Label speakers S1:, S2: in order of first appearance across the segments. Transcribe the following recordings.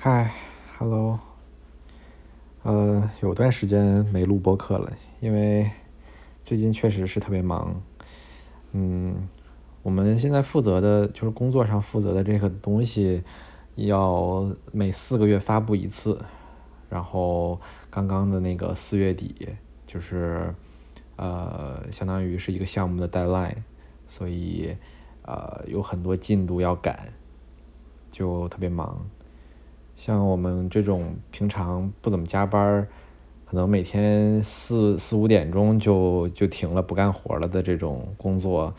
S1: 嗨，Hello，呃，有段时间没录播客了，因为最近确实是特别忙。嗯，我们现在负责的就是工作上负责的这个东西，要每四个月发布一次。然后刚刚的那个四月底，就是呃，相当于是一个项目的 deadline，所以呃有很多进度要赶，就特别忙。像我们这种平常不怎么加班可能每天四四五点钟就就停了不干活了的这种工作，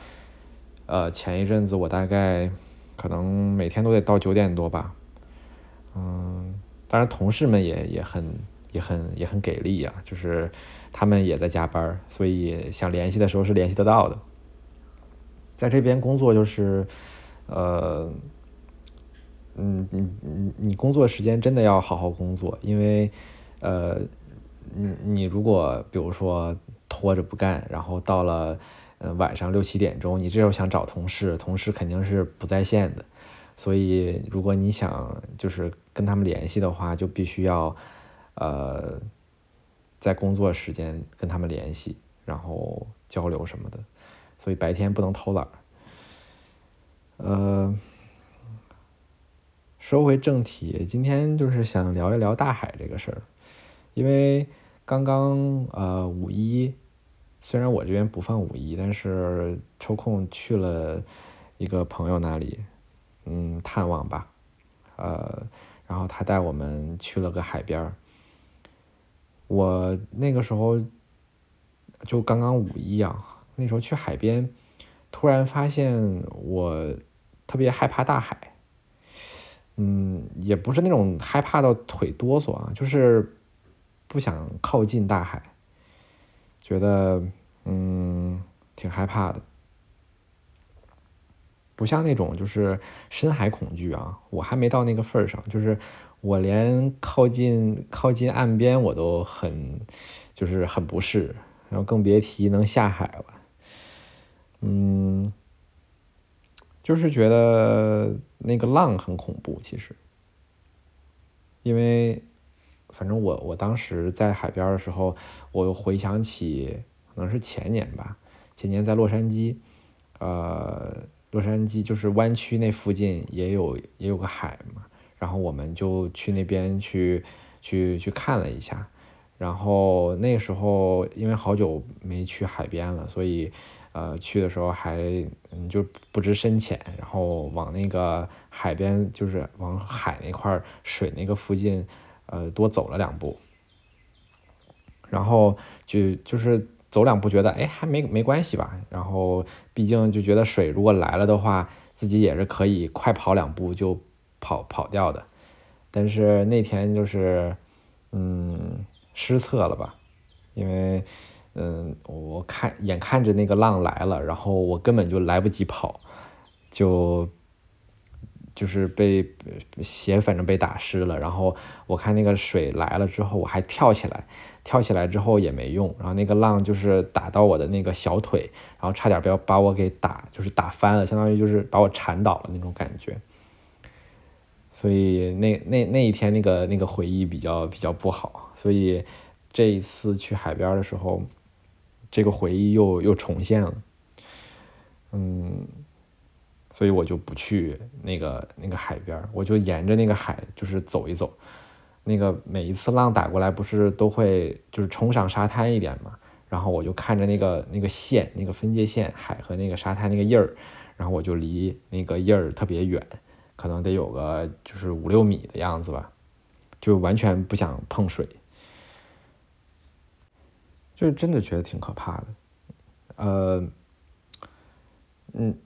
S1: 呃，前一阵子我大概可能每天都得到九点多吧，嗯，当然同事们也也很也很也很给力啊，就是他们也在加班所以想联系的时候是联系得到的。在这边工作就是，呃。嗯，你你你工作时间真的要好好工作，因为，呃，你你如果比如说拖着不干，然后到了呃晚上六七点钟，你这时候想找同事，同事肯定是不在线的，所以如果你想就是跟他们联系的话，就必须要呃在工作时间跟他们联系，然后交流什么的，所以白天不能偷懒，呃。说回正题，今天就是想聊一聊大海这个事儿，因为刚刚呃五一，虽然我这边不放五一，但是抽空去了一个朋友那里，嗯，探望吧，呃，然后他带我们去了个海边儿，我那个时候就刚刚五一啊，那时候去海边，突然发现我特别害怕大海。嗯，也不是那种害怕到腿哆嗦啊，就是不想靠近大海，觉得嗯挺害怕的，不像那种就是深海恐惧啊，我还没到那个份儿上，就是我连靠近靠近岸边我都很就是很不适，然后更别提能下海了，嗯。就是觉得那个浪很恐怖，其实，因为反正我我当时在海边的时候，我又回想起可能是前年吧，前年在洛杉矶，呃，洛杉矶就是湾区那附近也有也有个海嘛，然后我们就去那边去去去看了一下，然后那个时候因为好久没去海边了，所以。呃，去的时候还嗯就不知深浅，然后往那个海边，就是往海那块水那个附近，呃，多走了两步，然后就就是走两步，觉得哎还没没关系吧，然后毕竟就觉得水如果来了的话，自己也是可以快跑两步就跑跑掉的，但是那天就是嗯失策了吧，因为。嗯，我看眼看着那个浪来了，然后我根本就来不及跑，就就是被鞋反正被打湿了。然后我看那个水来了之后，我还跳起来，跳起来之后也没用。然后那个浪就是打到我的那个小腿，然后差点不要把我给打，就是打翻了，相当于就是把我缠倒了那种感觉。所以那那那一天那个那个回忆比较比较不好。所以这一次去海边的时候。这个回忆又又重现了，嗯，所以我就不去那个那个海边我就沿着那个海就是走一走。那个每一次浪打过来，不是都会就是冲上沙滩一点嘛？然后我就看着那个那个线，那个分界线，海和那个沙滩那个印儿，然后我就离那个印儿特别远，可能得有个就是五六米的样子吧，就完全不想碰水。就真的觉得挺可怕的，呃，嗯，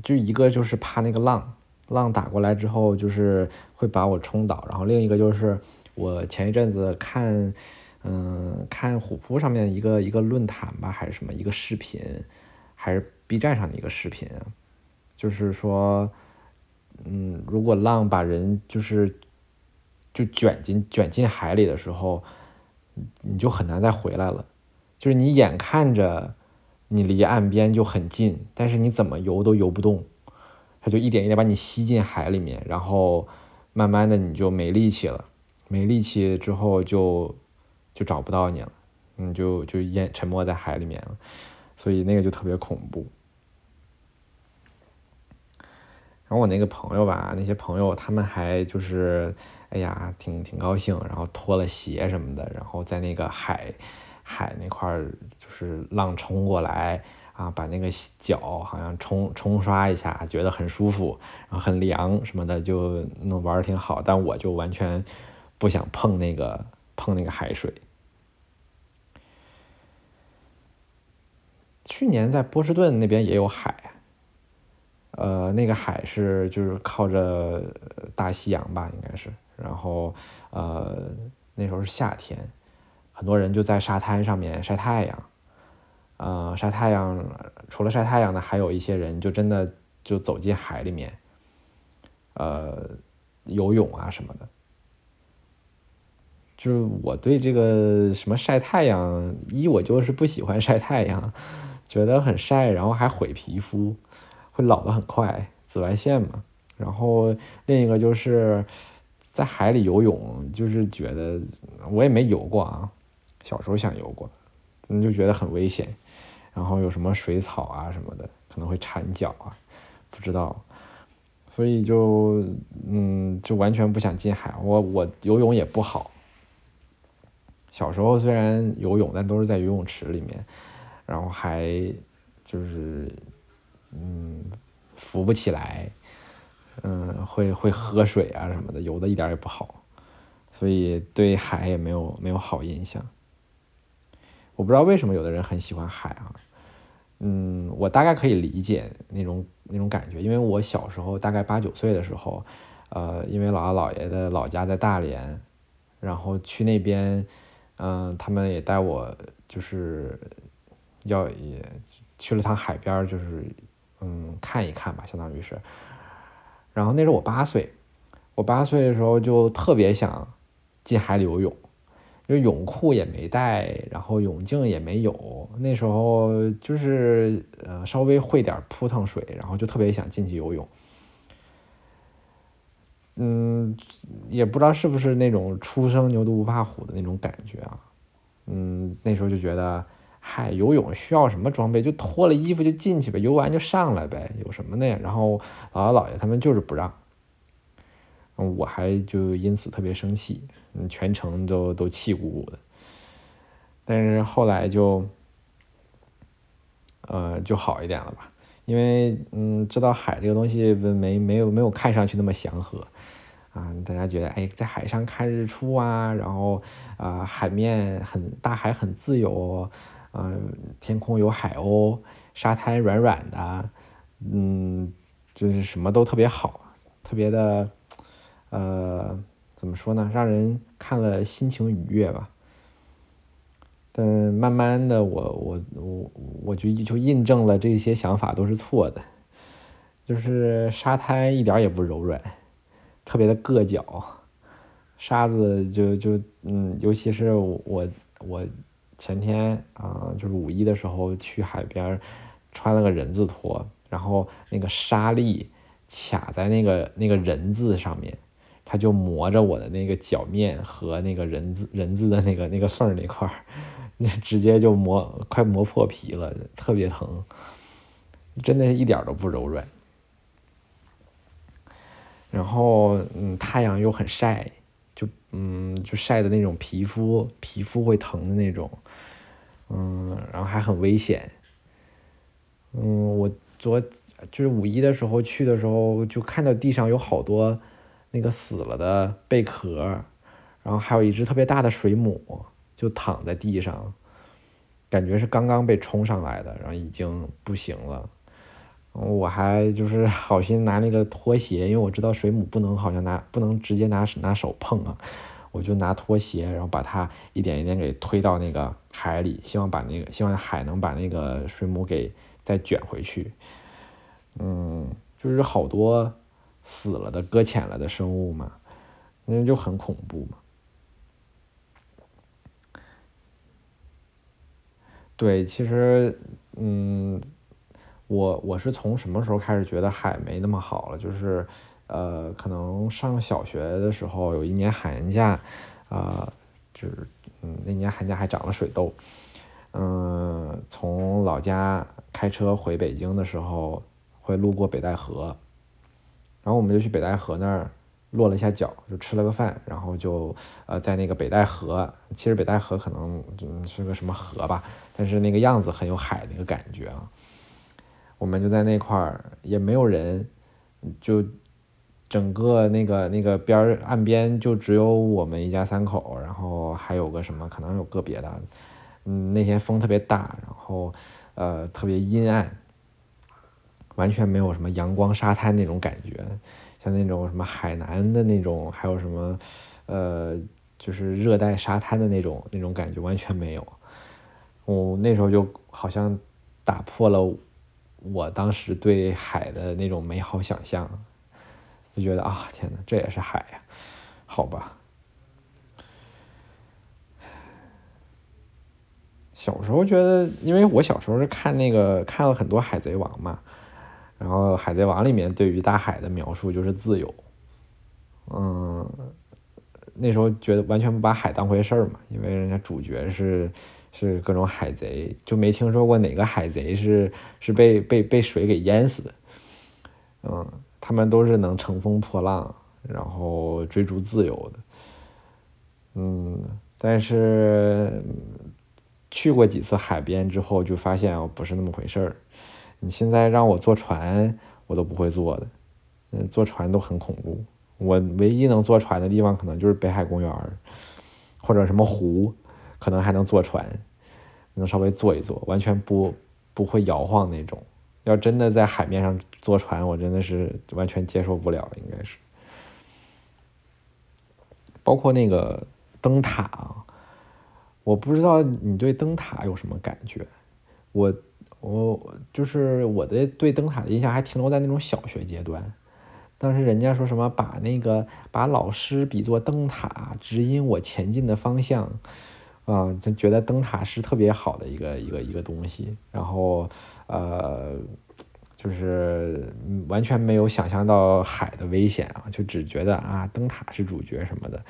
S1: 就一个就是怕那个浪，浪打过来之后就是会把我冲倒，然后另一个就是我前一阵子看，嗯，看虎扑上面一个一个论坛吧，还是什么一个视频，还是 B 站上的一个视频，就是说，嗯，如果浪把人就是就卷进卷进海里的时候。你就很难再回来了，就是你眼看着你离岸边就很近，但是你怎么游都游不动，它就一点一点把你吸进海里面，然后慢慢的你就没力气了，没力气之后就就找不到你了，你就就淹沉没在海里面了，所以那个就特别恐怖。然后我那个朋友吧，那些朋友他们还就是，哎呀，挺挺高兴，然后脱了鞋什么的，然后在那个海海那块儿，就是浪冲过来啊，把那个脚好像冲冲刷一下，觉得很舒服，然后很凉什么的，就能玩儿挺好。但我就完全不想碰那个碰那个海水。去年在波士顿那边也有海。呃，那个海是就是靠着大西洋吧，应该是。然后，呃，那时候是夏天，很多人就在沙滩上面晒太阳。呃，晒太阳，除了晒太阳呢，还有一些人就真的就走进海里面，呃，游泳啊什么的。就是我对这个什么晒太阳，一我就是不喜欢晒太阳，觉得很晒，然后还毁皮肤。会老的很快，紫外线嘛。然后另一个就是在海里游泳，就是觉得我也没游过啊，小时候想游过，就觉得很危险。然后有什么水草啊什么的，可能会缠脚啊，不知道。所以就嗯，就完全不想进海。我我游泳也不好。小时候虽然游泳，但都是在游泳池里面，然后还就是。嗯，浮不起来，嗯，会会喝水啊什么的，游的一点也不好，所以对海也没有没有好印象。我不知道为什么有的人很喜欢海啊，嗯，我大概可以理解那种那种感觉，因为我小时候大概八九岁的时候，呃，因为姥姥姥爷的老家在大连，然后去那边，嗯，他们也带我，就是要也去了趟海边，就是。嗯，看一看吧，相当于是。然后那时候我八岁，我八岁的时候就特别想进海里游泳，就泳裤也没带，然后泳镜也没有。那时候就是呃稍微会点扑腾水，然后就特别想进去游泳。嗯，也不知道是不是那种初生牛犊不怕虎的那种感觉啊。嗯，那时候就觉得。嗨，游泳需要什么装备？就脱了衣服就进去呗，游完就上来呗，有什么的呀？然后姥姥姥爷他们就是不让，我还就因此特别生气，嗯，全程都都气鼓鼓的。但是后来就，呃，就好一点了吧？因为嗯，知道海这个东西没没有没有看上去那么祥和啊，大家觉得哎，在海上看日出啊，然后啊，海面很大海很自由。嗯，天空有海鸥，沙滩软软的，嗯，就是什么都特别好，特别的，呃，怎么说呢？让人看了心情愉悦吧。但慢慢的，我我我我就就印证了这些想法都是错的，就是沙滩一点也不柔软，特别的硌脚，沙子就就嗯，尤其是我我。前天啊，就是五一的时候去海边，穿了个人字拖，然后那个沙粒卡在那个那个人字上面，它就磨着我的那个脚面和那个人字人字的那个那个缝那块儿，那直接就磨快磨破皮了，特别疼，真的是一点都不柔软。然后嗯，太阳又很晒。就嗯，就晒的那种皮肤，皮肤会疼的那种，嗯，然后还很危险。嗯，我昨就是五一的时候去的时候，就看到地上有好多那个死了的贝壳，然后还有一只特别大的水母，就躺在地上，感觉是刚刚被冲上来的，然后已经不行了。我还就是 好心拿那个拖鞋，因为我知道水母不能好像拿不能直接拿拿手碰啊，我就拿拖鞋，然后把它一点一点给推到那个海里，希望把那个希望海能把那个水母给再卷回去。嗯，就是好多死了的搁浅了的生物嘛，那就很恐怖嘛。对，其实嗯。我我是从什么时候开始觉得海没那么好了？就是呃，可能上小学的时候有一年寒假，啊，就是嗯，那年寒假还长了水痘，嗯，从老家开车回北京的时候会路过北戴河，然后我们就去北戴河那儿落了一下脚，就吃了个饭，然后就呃在那个北戴河，其实北戴河可能是个什么河吧，但是那个样子很有海那个感觉啊，我们就在那块儿也没有人，就。整个那个那个边儿岸边就只有我们一家三口，然后还有个什么，可能有个别的。嗯，那天风特别大，然后呃特别阴暗，完全没有什么阳光沙滩那种感觉，像那种什么海南的那种，还有什么呃就是热带沙滩的那种那种感觉完全没有。我那时候就好像打破了我当时对海的那种美好想象。就觉得啊，天哪，这也是海呀？好吧。小时候觉得，因为我小时候是看那个看了很多《海贼王》嘛，然后《海贼王》里面对于大海的描述就是自由。嗯，那时候觉得完全不把海当回事儿嘛，因为人家主角是是各种海贼，就没听说过哪个海贼是是被被被水给淹死的。嗯。他们都是能乘风破浪，然后追逐自由的，嗯，但是去过几次海边之后，就发现哦，不是那么回事儿。你现在让我坐船，我都不会坐的，嗯，坐船都很恐怖。我唯一能坐船的地方，可能就是北海公园或者什么湖，可能还能坐船，能稍微坐一坐，完全不不会摇晃那种。要真的在海面上坐船，我真的是完全接受不了，应该是。包括那个灯塔啊，我不知道你对灯塔有什么感觉。我我就是我的对灯塔的印象还停留在那种小学阶段，当时人家说什么把那个把老师比作灯塔，指引我前进的方向。啊，就觉得灯塔是特别好的一个一个一个东西，然后呃，就是完全没有想象到海的危险啊，就只觉得啊灯塔是主角什么的，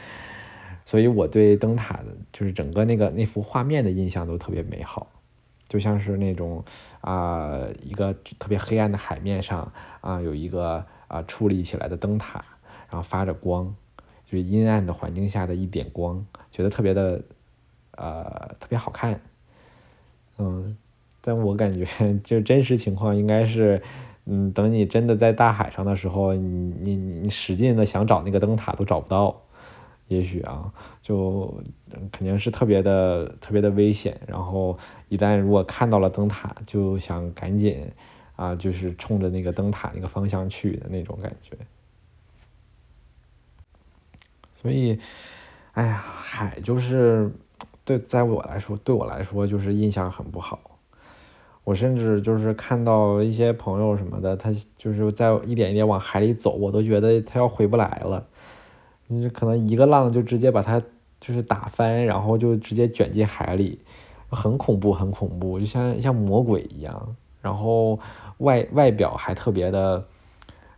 S1: 所以我对灯塔的，就是整个那个那幅画面的印象都特别美好，就像是那种啊一个特别黑暗的海面上啊有一个啊矗立起来的灯塔，然后发着光，就是阴暗的环境下的一点光，觉得特别的。呃，特别好看，嗯，但我感觉就真实情况应该是，嗯，等你真的在大海上的时候，你你你使劲的想找那个灯塔都找不到，也许啊，就肯定是特别的特别的危险。然后一旦如果看到了灯塔，就想赶紧啊，就是冲着那个灯塔那个方向去的那种感觉。所以，哎呀，海就是。对，在我来说，对我来说就是印象很不好。我甚至就是看到一些朋友什么的，他就是在一点一点往海里走，我都觉得他要回不来了。你可能一个浪就直接把他就是打翻，然后就直接卷进海里，很恐怖，很恐怖，就像像魔鬼一样。然后外外表还特别的，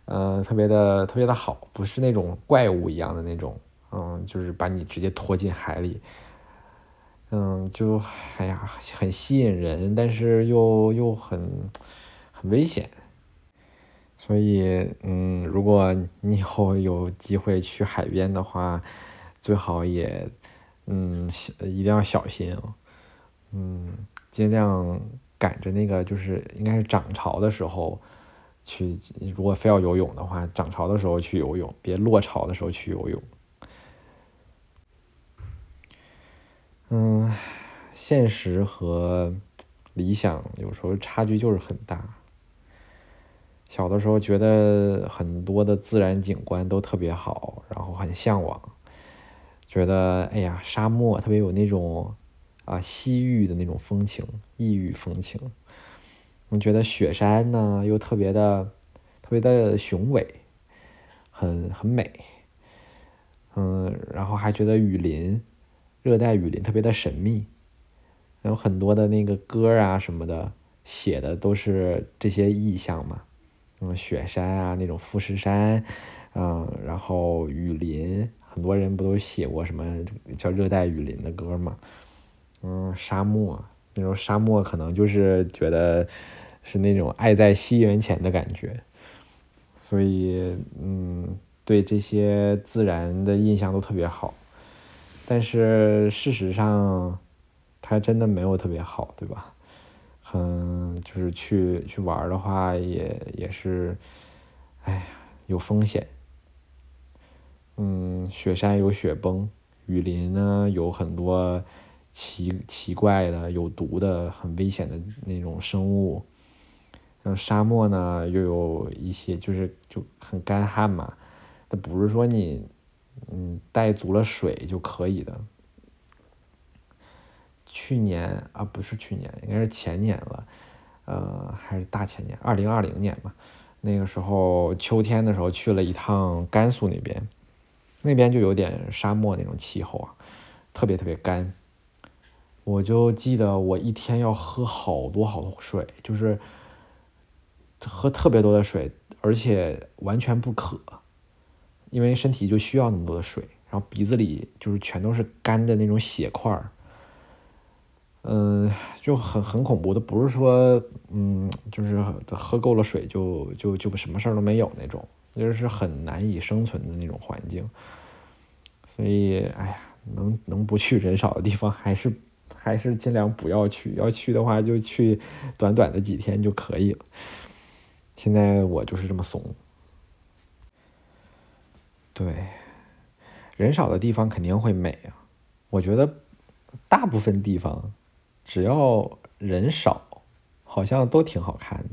S1: 嗯，特别的特别的好，不是那种怪物一样的那种，嗯，就是把你直接拖进海里。嗯，就哎呀，很吸引人，但是又又很很危险。所以，嗯，如果你以后有机会去海边的话，最好也，嗯，一定要小心哦。嗯，尽量赶着那个，就是应该是涨潮的时候去。如果非要游泳的话，涨潮的时候去游泳，别落潮的时候去游泳。嗯，现实和理想有时候差距就是很大。小的时候觉得很多的自然景观都特别好，然后很向往，觉得哎呀，沙漠特别有那种啊西域的那种风情，异域风情。我觉得雪山呢又特别的特别的雄伟，很很美。嗯，然后还觉得雨林。热带雨林特别的神秘，有很多的那个歌啊什么的，写的都是这些意象嘛，嗯，雪山啊，那种富士山，嗯，然后雨林，很多人不都写过什么叫热带雨林的歌吗？嗯，沙漠，那种沙漠可能就是觉得是那种爱在西元前的感觉，所以嗯，对这些自然的印象都特别好。但是事实上，它真的没有特别好，对吧？很，就是去去玩的话，也也是，哎呀，有风险。嗯，雪山有雪崩，雨林呢有很多奇奇怪的、有毒的、很危险的那种生物。然后沙漠呢又有一些，就是就很干旱嘛，它不是说你。嗯，带足了水就可以的。去年啊，不是去年，应该是前年了，呃，还是大前年，二零二零年嘛。那个时候秋天的时候去了一趟甘肃那边，那边就有点沙漠那种气候啊，特别特别干。我就记得我一天要喝好多好多水，就是喝特别多的水，而且完全不渴。因为身体就需要那么多的水，然后鼻子里就是全都是干的那种血块儿，嗯，就很很恐怖的，不是说嗯，就是喝够了水就就就什么事儿都没有那种，就是很难以生存的那种环境。所以，哎呀，能能不去人少的地方，还是还是尽量不要去。要去的话，就去短短的几天就可以了。现在我就是这么怂。对，人少的地方肯定会美啊。我觉得大部分地方只要人少，好像都挺好看的。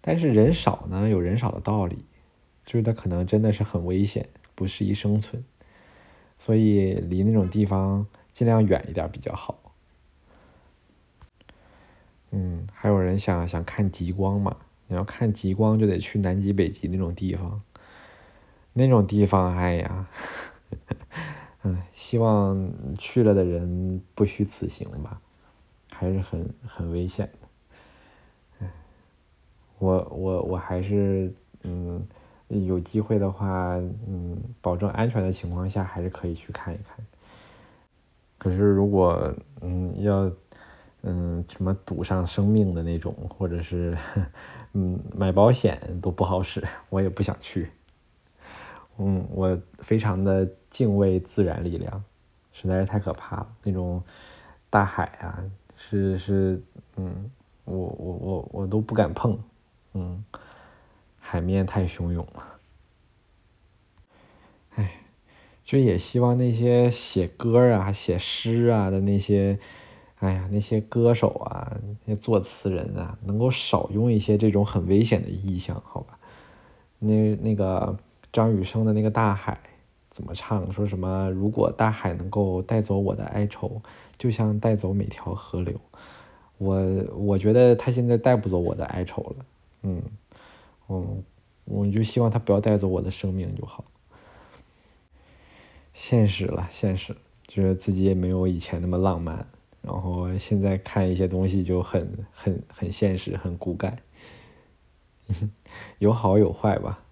S1: 但是人少呢，有人少的道理，就是它可能真的是很危险，不适宜生存。所以离那种地方尽量远一点比较好。嗯，还有人想想看极光嘛？你要看极光，就得去南极、北极那种地方。那种地方，哎呀，嗯，希望去了的人不虚此行吧，还是很很危险的。我我我还是嗯，有机会的话，嗯，保证安全的情况下，还是可以去看一看。可是如果嗯要嗯什么赌上生命的那种，或者是 嗯买保险都不好使，我也不想去。嗯，我非常的敬畏自然力量，实在是太可怕了。那种大海啊，是是，嗯，我我我我都不敢碰，嗯，海面太汹涌了。哎，就也希望那些写歌啊、写诗啊的那些，哎呀，那些歌手啊、那些作词人啊，能够少用一些这种很危险的意象，好吧？那那个。张雨生的那个大海怎么唱？说什么？如果大海能够带走我的哀愁，就像带走每条河流。我我觉得他现在带不走我的哀愁了。嗯，嗯，我就希望他不要带走我的生命就好。现实了，现实，觉得自己也没有以前那么浪漫。然后现在看一些东西就很很很现实，很骨感。有好有坏吧。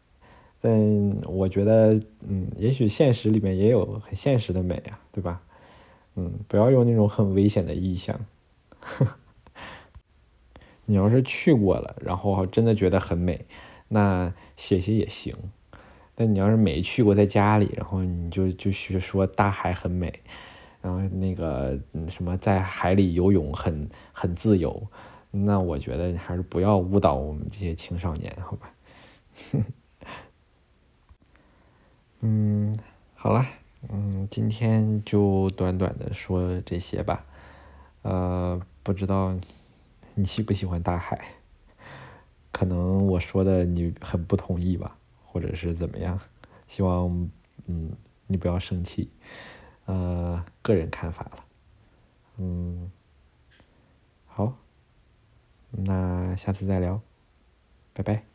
S1: 但我觉得，嗯，也许现实里面也有很现实的美啊，对吧？嗯，不要用那种很危险的意象。你要是去过了，然后真的觉得很美，那写写也行。但你要是没去过，在家里，然后你就就去说大海很美，然后那个什么在海里游泳很很自由，那我觉得还是不要误导我们这些青少年，好吧？嗯，好了，嗯，今天就短短的说这些吧。呃，不知道你喜不喜欢大海？可能我说的你很不同意吧，或者是怎么样？希望嗯你不要生气。呃，个人看法了。嗯，好，那下次再聊，拜拜。